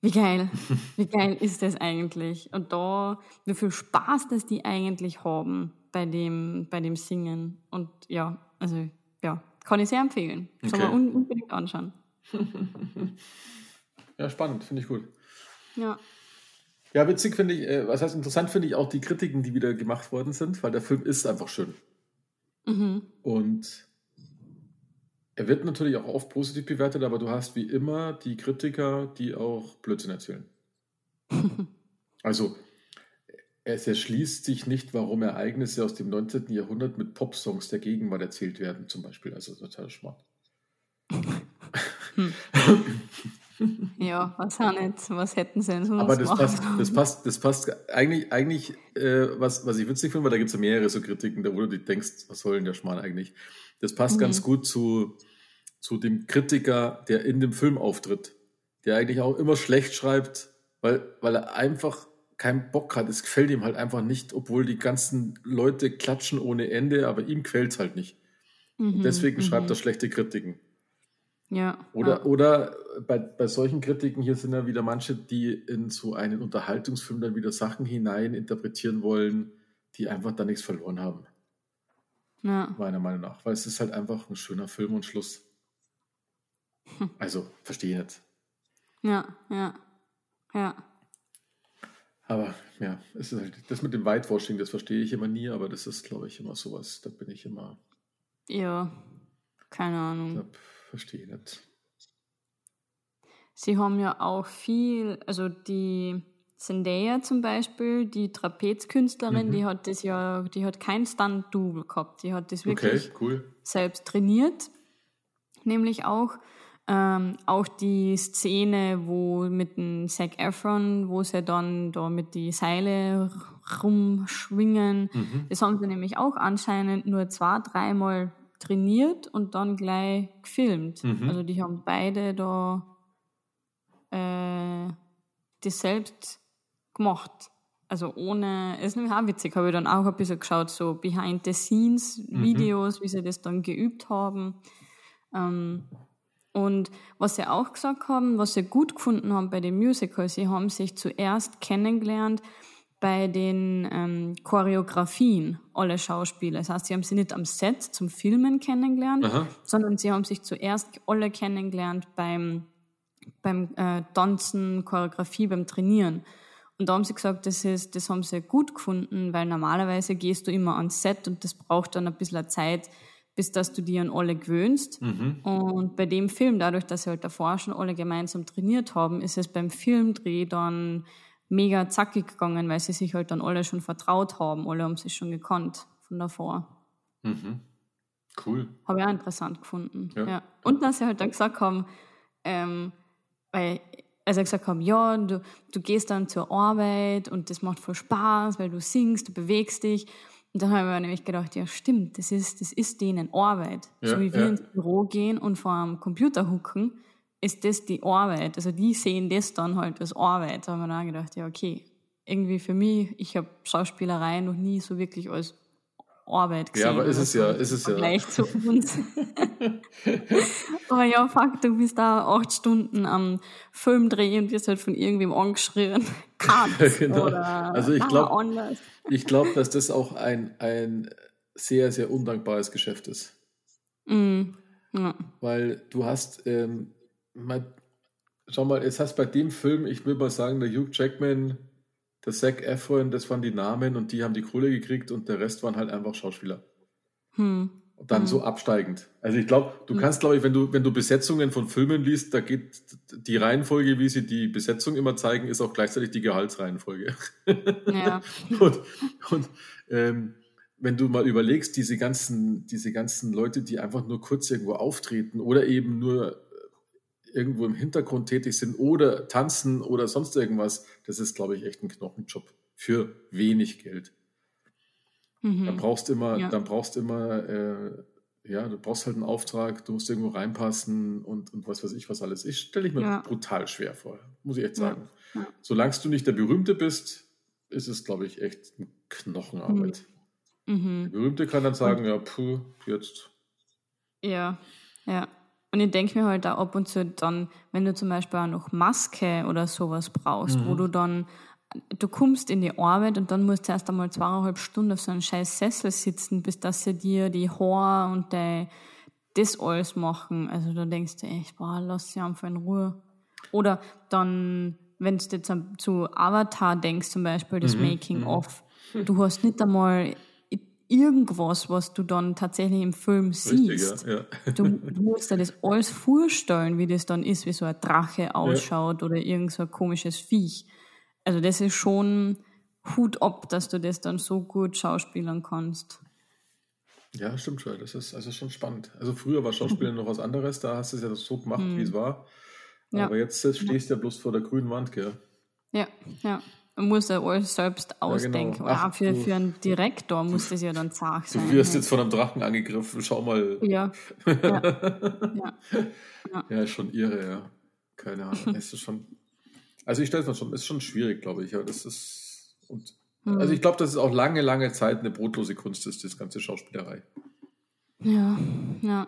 Speaker 2: wie geil, wie geil ist das eigentlich? Und da, wie viel Spaß, das die eigentlich haben bei dem, bei dem Singen. Und ja, also ja, kann ich sehr empfehlen. Soll man
Speaker 3: Okay.
Speaker 2: un unbedingt anschauen.
Speaker 3: ja, spannend, finde ich gut.
Speaker 2: Ja.
Speaker 3: Ja, witzig finde ich, äh, was heißt interessant finde ich auch die Kritiken, die wieder gemacht worden sind, weil der Film ist einfach schön.
Speaker 2: Mhm.
Speaker 3: Und er wird natürlich auch oft positiv bewertet, aber du hast wie immer die Kritiker, die auch Blödsinn erzählen. also, es erschließt sich nicht, warum Ereignisse aus dem 19. Jahrhundert mit Popsongs der Gegenwart erzählt werden, zum Beispiel. Also, total Schmarrn.
Speaker 2: Ja, was auch nicht. Was hätten sie denn sonst
Speaker 3: Aber das
Speaker 2: machen
Speaker 3: passt, das passt, das passt eigentlich, eigentlich äh, was, was ich witzig finde, weil da gibt es ja mehrere so Kritiken, da wo du denkst, was soll denn der Schmarrn eigentlich? Das passt
Speaker 2: Mhm.
Speaker 3: ganz gut zu, zu dem Kritiker, der in dem Film auftritt, der eigentlich auch immer schlecht schreibt, weil, weil er einfach keinen Bock hat. Es gefällt ihm halt einfach nicht, obwohl die ganzen Leute klatschen ohne Ende, aber ihm gefällt es halt nicht.
Speaker 2: Mhm,
Speaker 3: Deswegen
Speaker 2: mhm.
Speaker 3: schreibt er schlechte Kritiken.
Speaker 2: Ja.
Speaker 3: Oder,
Speaker 2: ja.
Speaker 3: oder bei, bei solchen Kritiken hier sind ja wieder manche, die in so einen Unterhaltungsfilm dann wieder Sachen hinein interpretieren wollen, die einfach da nichts verloren haben,
Speaker 2: ja.
Speaker 3: meiner Meinung nach. Weil es ist halt einfach ein schöner Film und Schluss. Also, verstehe ich nicht.
Speaker 2: Ja, ja. Ja.
Speaker 3: Aber ja, es ist halt, das mit dem Whitewashing, das verstehe ich immer nie, aber das ist, glaube ich, immer sowas, da bin ich immer,
Speaker 2: Ja. Keine Ahnung.
Speaker 3: da verstehe ich nicht.
Speaker 2: Sie haben ja auch viel, also die Zendaya zum Beispiel, die Trapezkünstlerin,
Speaker 3: Mhm.
Speaker 2: die hat das ja, die hat kein Stunt-Double gehabt. Die hat das wirklich
Speaker 3: Okay, cool.
Speaker 2: selbst trainiert. Nämlich auch, ähm, auch die Szene, wo mit dem Zac Efron, wo sie dann da mit die Seile rumschwingen,
Speaker 3: Mhm.
Speaker 2: das haben sie nämlich auch anscheinend nur zwei, dreimal trainiert und dann gleich gefilmt.
Speaker 3: Mhm.
Speaker 2: Also die haben beide da äh, das selbst gemacht. Also ohne, ist nämlich auch witzig, habe ich dann auch ein bisschen geschaut, so Behind-the-Scenes-Videos, wie sie das dann geübt haben. Ähm, und was sie auch gesagt haben, was sie gut gefunden haben bei dem Musical, sie haben sich zuerst kennengelernt bei den ähm, Choreografien alle Schauspieler. Das heißt, sie haben sie nicht am Set zum Filmen kennengelernt,
Speaker 3: Aha.
Speaker 2: sondern sie haben sich zuerst alle kennengelernt beim, beim äh, Tanzen, Choreografie, beim Trainieren. Und da haben sie gesagt, das, ist, das haben sie gut gefunden, weil normalerweise gehst du immer ans Set und das braucht dann ein bisschen Zeit, bis dass du dir an alle gewöhnst.
Speaker 3: Mhm.
Speaker 2: Und bei dem Film, dadurch, dass sie halt davor schon alle gemeinsam trainiert haben, ist es beim Filmdreh dann mega zackig gegangen, weil sie sich halt dann alle schon vertraut haben. Alle haben sich schon gekannt von davor.
Speaker 3: Mhm. Cool.
Speaker 2: Habe ich auch interessant gefunden.
Speaker 3: Ja.
Speaker 2: Ja. Und dass sie halt dann gesagt haben, ähm, weil, also gesagt haben, ja, du, du gehst dann zur Arbeit und das macht voll Spaß, weil du singst, du bewegst dich. Und dann habe ich mir nämlich gedacht, ja stimmt, das ist, das ist denen Arbeit.
Speaker 3: Ja,
Speaker 2: so wie wir
Speaker 3: ja.
Speaker 2: ins Büro gehen und vor einem Computer hucken, ist das die Arbeit. Also die sehen das dann halt als Arbeit. Da habe ich mir dann gedacht, ja okay, irgendwie für mich, ich habe Schauspielerei noch nie so wirklich als Arbeit gesehen.
Speaker 3: Ja, aber ist es ja, ist es ja.
Speaker 2: Vergleich zu uns. aber ja, fuck, du bist da acht Stunden am Film drehen und wirst halt von irgendwem angeschrien. Cut
Speaker 3: Genau.
Speaker 2: oder
Speaker 3: Also ich
Speaker 2: "Na,
Speaker 3: glaub-
Speaker 2: anders.
Speaker 3: Ich glaube, dass das auch ein, ein sehr, sehr undankbares Geschäft ist.
Speaker 2: Mm, ja.
Speaker 3: Weil du hast, ähm, mal, schau mal, jetzt hast bei dem Film, ich will mal sagen, der Hugh Jackman, der Zac Efron, das waren die Namen und die haben die Kohle gekriegt und der Rest waren halt einfach Schauspieler.
Speaker 2: Hm.
Speaker 3: Und dann
Speaker 2: Mhm.
Speaker 3: so absteigend. Also ich glaube, du
Speaker 2: Mhm.
Speaker 3: kannst, glaube ich, wenn du, wenn du Besetzungen von Filmen liest, da geht die Reihenfolge, wie sie die Besetzung immer zeigen, ist auch gleichzeitig die Gehaltsreihenfolge.
Speaker 2: Ja.
Speaker 3: Und, und ähm, wenn du mal überlegst, diese ganzen, diese ganzen Leute, die einfach nur kurz irgendwo auftreten oder eben nur irgendwo im Hintergrund tätig sind oder tanzen oder sonst irgendwas, das ist, glaube ich, echt ein Knochenjob für wenig Geld.
Speaker 2: Mhm.
Speaker 3: Dann brauchst immer,
Speaker 2: Ja.
Speaker 3: dann brauchst immer, äh, ja, du brauchst halt einen Auftrag, du musst irgendwo reinpassen und, und was weiß ich, was alles ist. Stelle ich mir
Speaker 2: Ja.
Speaker 3: brutal schwer vor, muss ich echt
Speaker 2: Ja.
Speaker 3: sagen.
Speaker 2: Ja.
Speaker 3: Solange du nicht der Berühmte bist, ist es, glaube ich, echt eine Knochenarbeit. Der
Speaker 2: Mhm.
Speaker 3: Berühmte kann dann sagen, ja, puh, jetzt.
Speaker 2: Ja, ja. Und ich denke mir halt auch ab und zu dann, wenn du zum Beispiel auch noch Maske oder sowas brauchst, wo
Speaker 3: Mhm.
Speaker 2: du dann, du kommst in die Arbeit und dann musst du erst einmal zweieinhalb Stunden auf so einem scheiß Sessel sitzen, bis dass sie dir die Haare und die, das alles machen. Also da denkst du echt, boah, lass sie einfach in Ruhe. Oder dann, wenn du jetzt zu Avatar denkst, zum Beispiel das
Speaker 3: Mhm,
Speaker 2: Making
Speaker 3: mhm.
Speaker 2: of, du hast nicht einmal irgendwas, was du dann tatsächlich im Film siehst.
Speaker 3: Richtig, ja. ja.
Speaker 2: Du, du musst dir das alles vorstellen, wie das dann ist, wie so ein Drache ausschaut oder irgend so ein komisches Viech. Also das ist schon Hut ab, dass du das dann so gut schauspielern kannst.
Speaker 3: Ja, stimmt schon. Das ist also schon spannend. Also früher war Schauspielen noch was anderes, da hast du es ja so gemacht, wie es war.
Speaker 2: Ja.
Speaker 3: Aber jetzt äh, stehst du ja bloß vor der grünen Wand, gell?
Speaker 2: Ja, ja. Man muss ja alles selbst
Speaker 3: genau.
Speaker 2: ausdenken.
Speaker 3: Ach,
Speaker 2: Auch für,
Speaker 3: du-
Speaker 2: für einen Direktor muss das ja dann zart
Speaker 3: Du
Speaker 2: sein.
Speaker 3: wirst
Speaker 2: ja.
Speaker 3: jetzt von einem Drachen angegriffen, schau mal.
Speaker 2: Ja, ja.
Speaker 3: Ja, ist schon irre, ja. Keine Ahnung. Es ist schon. Also ich stelle es mir schon, ist schon schwierig, glaube ich. Ja, das ist. Und,
Speaker 2: Hm.
Speaker 3: also ich glaube, dass es auch lange, lange Zeit eine brotlose Kunst ist, das ganze Schauspielerei.
Speaker 2: ja, ja.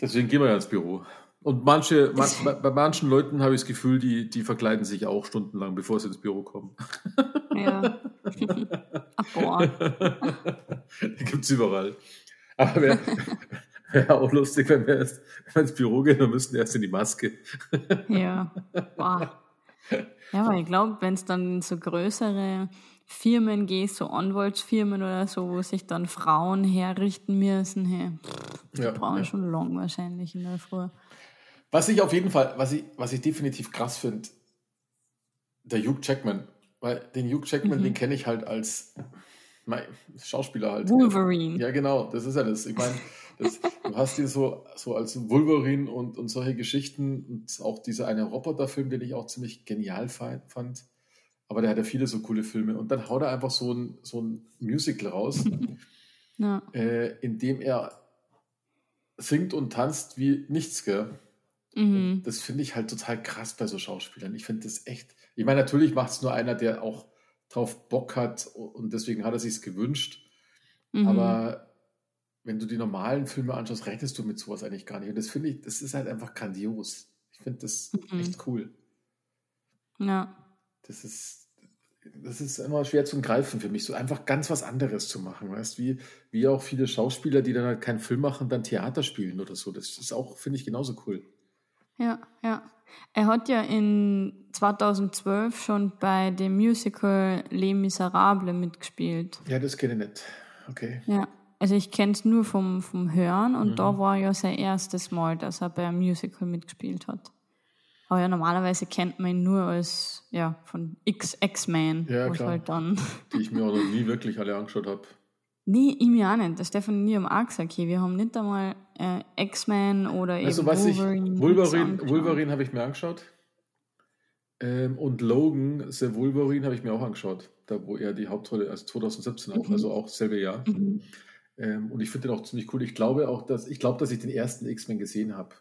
Speaker 3: Deswegen gehen wir ja ins Büro. Und manche, man, bei, bei manchen Leuten habe ich das Gefühl, die, die verkleiden sich auch stundenlang, bevor sie ins Büro kommen.
Speaker 2: ja. Ach, boah.
Speaker 3: die gibt es überall. Aber wäre wär auch lustig, wenn wir, erst, wenn wir ins Büro gehen, dann müssten wir erst in die Maske.
Speaker 2: Ja. Boah. Ja, aber ich glaube, wenn es dann in so größere Firmen geht, so Anwaltsfirmen oder so, wo sich dann Frauen herrichten müssen, hey, pff, die
Speaker 3: Ja,
Speaker 2: brauchen
Speaker 3: ja.
Speaker 2: schon lang wahrscheinlich in der Früh.
Speaker 3: Was ich auf jeden Fall, was ich, was ich definitiv krass finde, der Hugh Jackman. Weil den Hugh Jackman,
Speaker 2: Mhm.
Speaker 3: den kenne ich halt als mein, Schauspieler halt.
Speaker 2: Wolverine.
Speaker 3: Ja, genau, das ist ja das. Ich meine, du hast ihn so, so als Wolverine und, und solche Geschichten und auch dieser eine Roboterfilm, den ich auch ziemlich genial fand. Aber der hat ja viele so coole Filme. Und dann haut er einfach so ein, so ein Musical raus,
Speaker 2: Ja.
Speaker 3: äh, in dem er singt und tanzt wie nichts, gell?
Speaker 2: Mhm.
Speaker 3: Das finde ich halt total krass bei so Schauspielern. Ich finde das echt. Ich meine, natürlich macht es nur einer, der auch drauf Bock hat und deswegen hat er sich gewünscht.
Speaker 2: Mhm.
Speaker 3: Aber wenn du die normalen Filme anschaust, rechnest du mit sowas eigentlich gar nicht. Und das finde ich, das ist halt einfach grandios. Ich finde das
Speaker 2: Mhm.
Speaker 3: echt cool.
Speaker 2: ja.
Speaker 3: Das ist, das ist immer schwer zu greifen für mich, so einfach ganz was anderes zu machen, weißt wie, wie auch viele Schauspieler, die dann halt keinen Film machen, dann Theater spielen oder so. Das ist auch, finde ich, genauso cool.
Speaker 2: Ja, ja. Er hat ja in 2012 schon bei dem Musical Les Miserables mitgespielt.
Speaker 3: Ja, das kenne ich nicht. Okay.
Speaker 2: Ja, also ich kenne es nur vom, vom Hören und mhm. da war ja sein erstes Mal, dass er bei einem Musical mitgespielt hat. Aber ja, normalerweise kennt man ihn nur als, ja, von X-X-Men.
Speaker 3: Ja, klar. Halt dann die ich mir auch noch nie wirklich alle angeschaut habe.
Speaker 2: Nee, ich mir auch nicht. Der Stefan und ich haben auch gesagt, okay, wir haben nicht einmal äh, X-Men oder
Speaker 3: also, eben was Wolverine. Ich, Wolverine, Wolverine habe ich mir angeschaut. Ähm, und Logan, The Wolverine, habe ich mir auch angeschaut. Da, wo er die Hauptrolle, also 2017 auch, mhm. also auch selbe Jahr. Mhm. Ähm, und ich finde den auch ziemlich cool. Ich glaube auch, dass ich glaube, dass ich den ersten X-Men gesehen habe.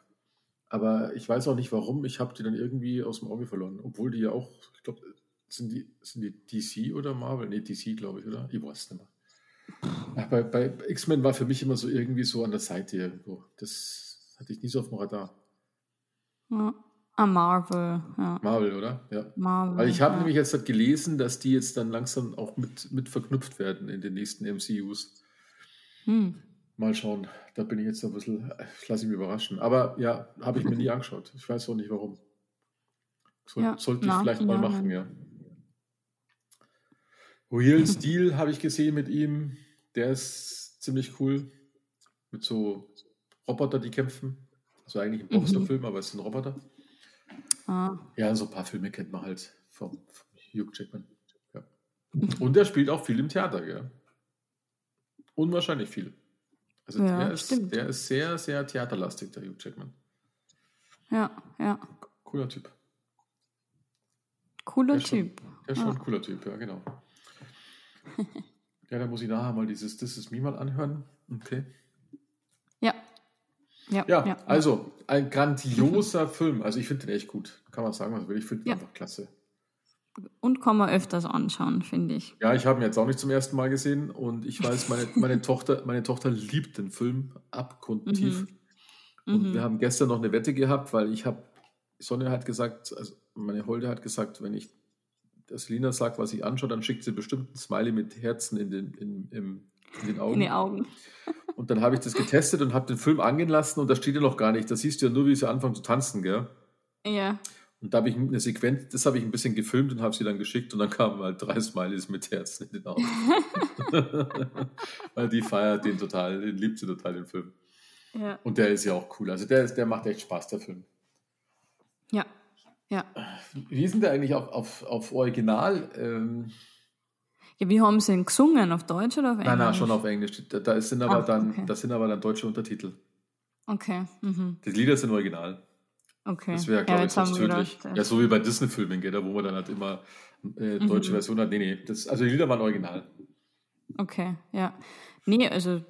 Speaker 3: Aber ich weiß auch nicht warum. Ich habe die dann irgendwie aus dem Auge verloren. Obwohl die ja auch, ich glaube, sind die, sind die DC oder Marvel? Nee, DC, glaube ich, oder? Ich weiß nicht mehr. Ach, bei, bei X-Men war für mich immer so irgendwie so an der Seite irgendwo. Das hatte ich nie so auf dem Radar.
Speaker 2: Ja. Ah, Marvel, ja.
Speaker 3: Marvel, oder? Ja.
Speaker 2: Marvel.
Speaker 3: Weil ich habe ja. nämlich jetzt halt gelesen, dass die jetzt dann langsam auch mit, mit verknüpft werden in den nächsten MCUs. Hm. Mal schauen. Da bin ich jetzt ein bisschen, ich lasse mich überraschen. Aber ja, habe ich mir nie angeschaut. Ich weiß auch nicht warum. So, ja, sollte ich vielleicht mal machen, ja. Real Steel habe ich gesehen mit ihm. Der ist ziemlich cool. Mit so Roboter, die kämpfen. Also eigentlich ein Boxerfilm, mhm. aber es sind Roboter. Ah. Ja, so ein paar Filme kennt man halt vom, vom Hugh Jackman. Ja. Und er spielt auch viel im Theater, gell? Unwahrscheinlich viel. Also ja, der, ist, der ist sehr, sehr theaterlastig, der Hugh Jackman.
Speaker 2: Ja, ja.
Speaker 3: Cooler Typ.
Speaker 2: Cooler
Speaker 3: der
Speaker 2: Typ.
Speaker 3: Schon, der ist schon ein cooler Typ, ja, genau. Ja, da muss ich nachher mal dieses This is Me mal anhören. Okay.
Speaker 2: Ja.
Speaker 3: Ja, ja, ja also ein grandioser Film. Also ich finde den echt gut. Kann man sagen, was will. Ich finde ja. einfach klasse.
Speaker 2: Und kann man öfters anschauen, finde ich.
Speaker 3: Ja, ich habe ihn jetzt auch nicht zum ersten Mal gesehen und ich weiß, meine, meine, Tochter, meine Tochter liebt den Film abgrundtief. Mhm. Und mhm. wir haben gestern noch eine Wette gehabt, weil ich habe, Sonja hat gesagt, also meine Holde hat gesagt, wenn ich das Lina sagt, was ich anschaue, dann schickt sie bestimmt ein Smiley mit Herzen in den, in, in, in den Augen.
Speaker 2: In die Augen.
Speaker 3: Und dann habe ich das getestet und habe den Film angehen lassen und da steht ja noch gar nicht. Da siehst du ja nur, wie sie anfangen zu tanzen, gell?
Speaker 2: Ja.
Speaker 3: Und da habe ich eine Sequenz, das habe ich ein bisschen gefilmt und habe sie dann geschickt und dann kamen halt drei Smileys mit Herzen in den Augen. Weil die feiert den total, den liebt sie total, den Film.
Speaker 2: Ja.
Speaker 3: Und der ist ja auch cool. Also der, ist, der macht echt Spaß, der Film.
Speaker 2: Ja, ja.
Speaker 3: Wie ist denn der eigentlich auf, auf, auf Original? Ähm,
Speaker 2: ja, wie haben sie ihn gesungen? Auf Deutsch oder auf Englisch?
Speaker 3: Nein, nein, schon auf Englisch. Da, da sind aber, Ach, dann, okay. da sind aber dann deutsche Untertitel.
Speaker 2: Okay. Mhm.
Speaker 3: Die Lieder sind original.
Speaker 2: Okay.
Speaker 3: Das wäre, glaube ja, ich, sonst tödlich. Ja, so wie bei Disney-Filmen, da wo man dann halt immer äh, deutsche mhm. Version hat. Nee, nee. Das, also die Lieder waren original.
Speaker 2: Okay, ja. Nee, also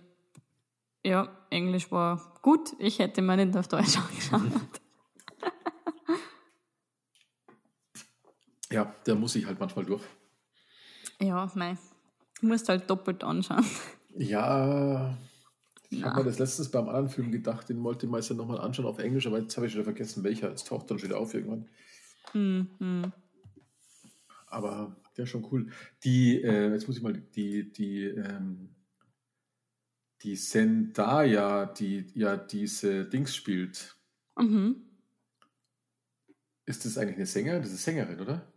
Speaker 2: ja, Englisch war gut. Ich hätte mal nicht auf Deutsch angeschaut.
Speaker 3: Ja, der muss ich halt manchmal durch.
Speaker 2: Ja, mei. Du musst halt doppelt anschauen.
Speaker 3: Ja, ich habe mir das letztens beim anderen Film gedacht, den wollte ich mal nochmal anschauen auf Englisch, aber jetzt habe ich schon vergessen, welcher. Es taucht dann wieder auf irgendwann.
Speaker 2: Mhm.
Speaker 3: Aber der ist schon cool. Die, äh, jetzt muss ich mal, die, die, ähm, die Zendaya, die ja diese Dings spielt.
Speaker 2: Mhm.
Speaker 3: Ist das eigentlich eine Sängerin? Das ist Sängerin, oder?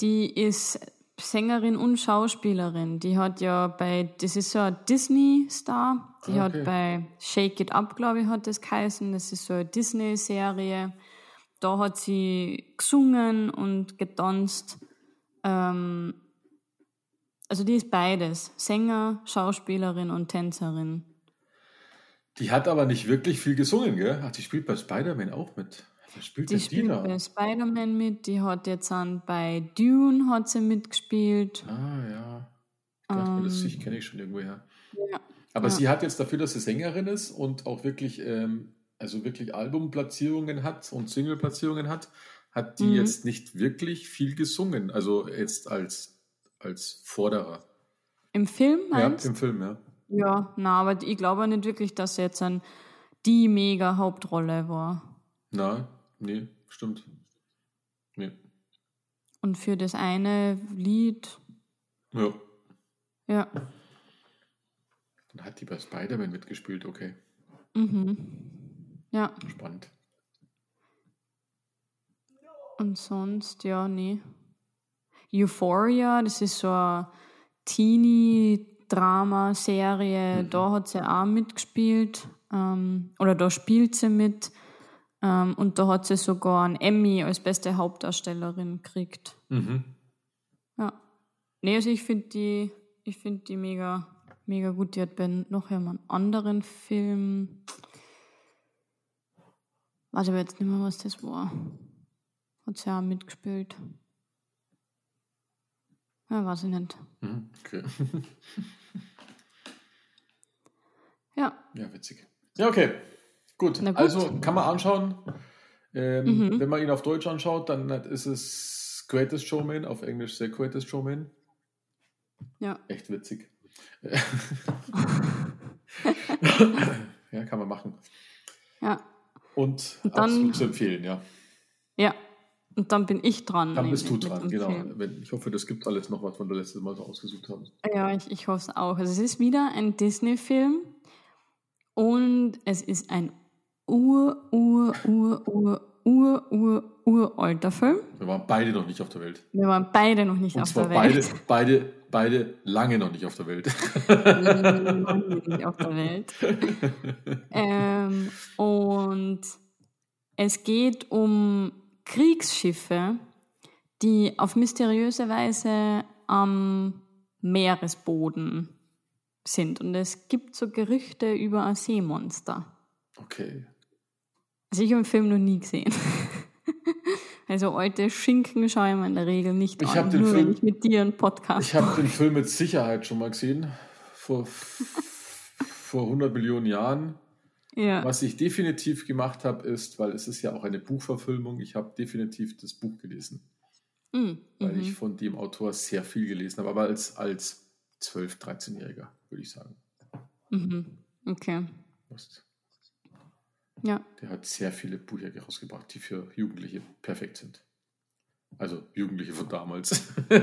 Speaker 2: Die ist Sängerin und Schauspielerin. Die hat ja bei, das ist so ein Disney-Star. Die okay. hat bei Shake It Up, glaube ich, hat das geheißen. Das ist so eine Disney-Serie. Da hat sie gesungen und getanzt. Ähm, also die ist beides. Sänger, Schauspielerin und Tänzerin.
Speaker 3: Die hat aber nicht wirklich viel gesungen, gell? Ach, die spielt bei Spider-Man auch mit.
Speaker 2: Spielt die spielt bei Spider-Man mit, die hat jetzt an bei Dune hat sie mitgespielt.
Speaker 3: Ah ja. Ich dachte ähm, das kenne ich schon irgendwoher.
Speaker 2: Ja.
Speaker 3: Aber
Speaker 2: ja.
Speaker 3: sie hat jetzt dafür, dass sie Sängerin ist und auch wirklich, ähm, also wirklich Albumplatzierungen hat und Singleplatzierungen hat, hat die mhm. jetzt nicht wirklich viel gesungen. Also jetzt als, als Vorderer.
Speaker 2: Im Film meinst?
Speaker 3: Ja, im Film, ja.
Speaker 2: Ja, na, aber ich glaube nicht wirklich, dass sie jetzt ein, die mega Hauptrolle war.
Speaker 3: Na, Nee, stimmt. Nee.
Speaker 2: Und für das eine Lied,
Speaker 3: Ja.
Speaker 2: ja.
Speaker 3: Dann hat die bei Spider-Man mitgespielt, okay.
Speaker 2: Mhm. Ja,
Speaker 3: Spannend.
Speaker 2: und sonst, ja, nee. Euphoria, das ist so eine Teenie-Drama-Serie, da hat sie auch mitgespielt. Ähm, oder da spielt sie mit. Ähm, und da hat sie sogar einen Emmy als beste Hauptdarstellerin gekriegt.
Speaker 3: Mhm.
Speaker 2: Ja. Nee, also ich finde die, ich finde die mega, mega gut. Die hat bei noch einen anderen Film. Weiß aber jetzt nicht mehr, was das war. Hat sie auch mitgespielt. Ja, weiß ich nicht.
Speaker 3: Mhm. Okay.
Speaker 2: Ja,
Speaker 3: Ja, witzig. Ja, okay. Gut.
Speaker 2: Gut.
Speaker 3: Also kann man anschauen. Ähm,
Speaker 2: Mhm.
Speaker 3: Wenn man ihn auf Deutsch anschaut, dann ist es Greatest Showman, auf Englisch The Greatest Showman.
Speaker 2: ja.
Speaker 3: Echt witzig. ja, kann man machen.
Speaker 2: Ja.
Speaker 3: Und,
Speaker 2: Und dann-
Speaker 3: absolut zu empfehlen, ja.
Speaker 2: Ja. Und dann bin ich dran.
Speaker 3: Dann bist du dran, genau.
Speaker 2: Film.
Speaker 3: Ich hoffe, das gibt alles noch, was wir das letzte Mal so ausgesucht haben.
Speaker 2: Ja, ich, ich hoffe es auch. Also es ist wieder ein Disney-Film und es ist ein ur, ur, ur, ur, ur, ur, uralter Film.
Speaker 3: Wir waren beide noch nicht auf der Welt.
Speaker 2: Wir waren beide noch nicht
Speaker 3: Und
Speaker 2: auf der Welt.
Speaker 3: beide, beide, beide lange noch nicht auf der Welt.
Speaker 2: nicht auf der Welt. ähm, und es geht um Kriegsschiffe, die auf mysteriöse Weise am Meeresboden sind. Und es gibt so Gerüchte über ein Seemonster.
Speaker 3: Okay.
Speaker 2: Also ich habe den Film noch nie gesehen. Also alte Schinken schaue ich mir in der Regel nicht
Speaker 3: Ich
Speaker 2: an,
Speaker 3: den
Speaker 2: nur
Speaker 3: Film-
Speaker 2: wenn ich mit dir einen Podcast
Speaker 3: Ich habe den Film mit Sicherheit schon mal gesehen. Vor, vor 100 Millionen Jahren.
Speaker 2: Ja.
Speaker 3: Was ich definitiv gemacht habe, ist, weil es ist ja auch eine Buchverfilmung, ich habe definitiv das Buch gelesen.
Speaker 2: Mm,
Speaker 3: Weil
Speaker 2: mhm.
Speaker 3: ich von dem Autor sehr viel gelesen habe, aber als, als 12-, 13-Jähriger, würde ich sagen.
Speaker 2: Mhm. Okay.
Speaker 3: Was-
Speaker 2: Ja.
Speaker 3: Der hat sehr viele Bücher rausgebracht, die für Jugendliche perfekt sind. Also Jugendliche von damals.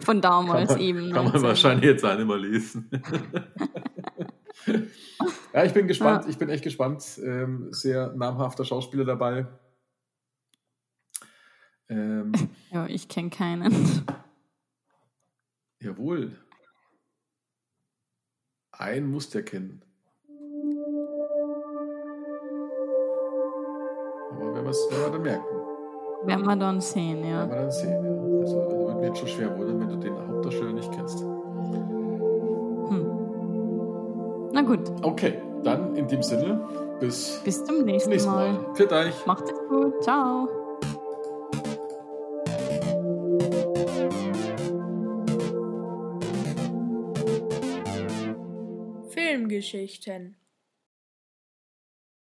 Speaker 2: Von damals
Speaker 3: kann man,
Speaker 2: eben.
Speaker 3: Kann man
Speaker 2: 19.
Speaker 3: wahrscheinlich jetzt nicht mehr lesen. ja, ich bin gespannt. Ich bin echt gespannt. Ähm, sehr namhafter Schauspieler dabei. Ähm,
Speaker 2: Ja, ich kenne keinen.
Speaker 3: jawohl. Einen muss der kennen. Aber wenn, wir's- wenn wir dann merken,
Speaker 2: Werden wir dann sehen,
Speaker 3: werden
Speaker 2: ja.
Speaker 3: wir dann sehen. Ja. Also, also wird schon schwer wundern, wenn du den Hauptdarsteller nicht kennst.
Speaker 2: Hm. Na gut,
Speaker 3: Okay, dann in dem Sinne, bis
Speaker 2: bis zum
Speaker 3: zum
Speaker 2: nächsten,
Speaker 3: nächsten
Speaker 2: Mal.
Speaker 3: Mal. Für euch.
Speaker 2: Macht es gut. Ciao.
Speaker 1: Filmgeschichten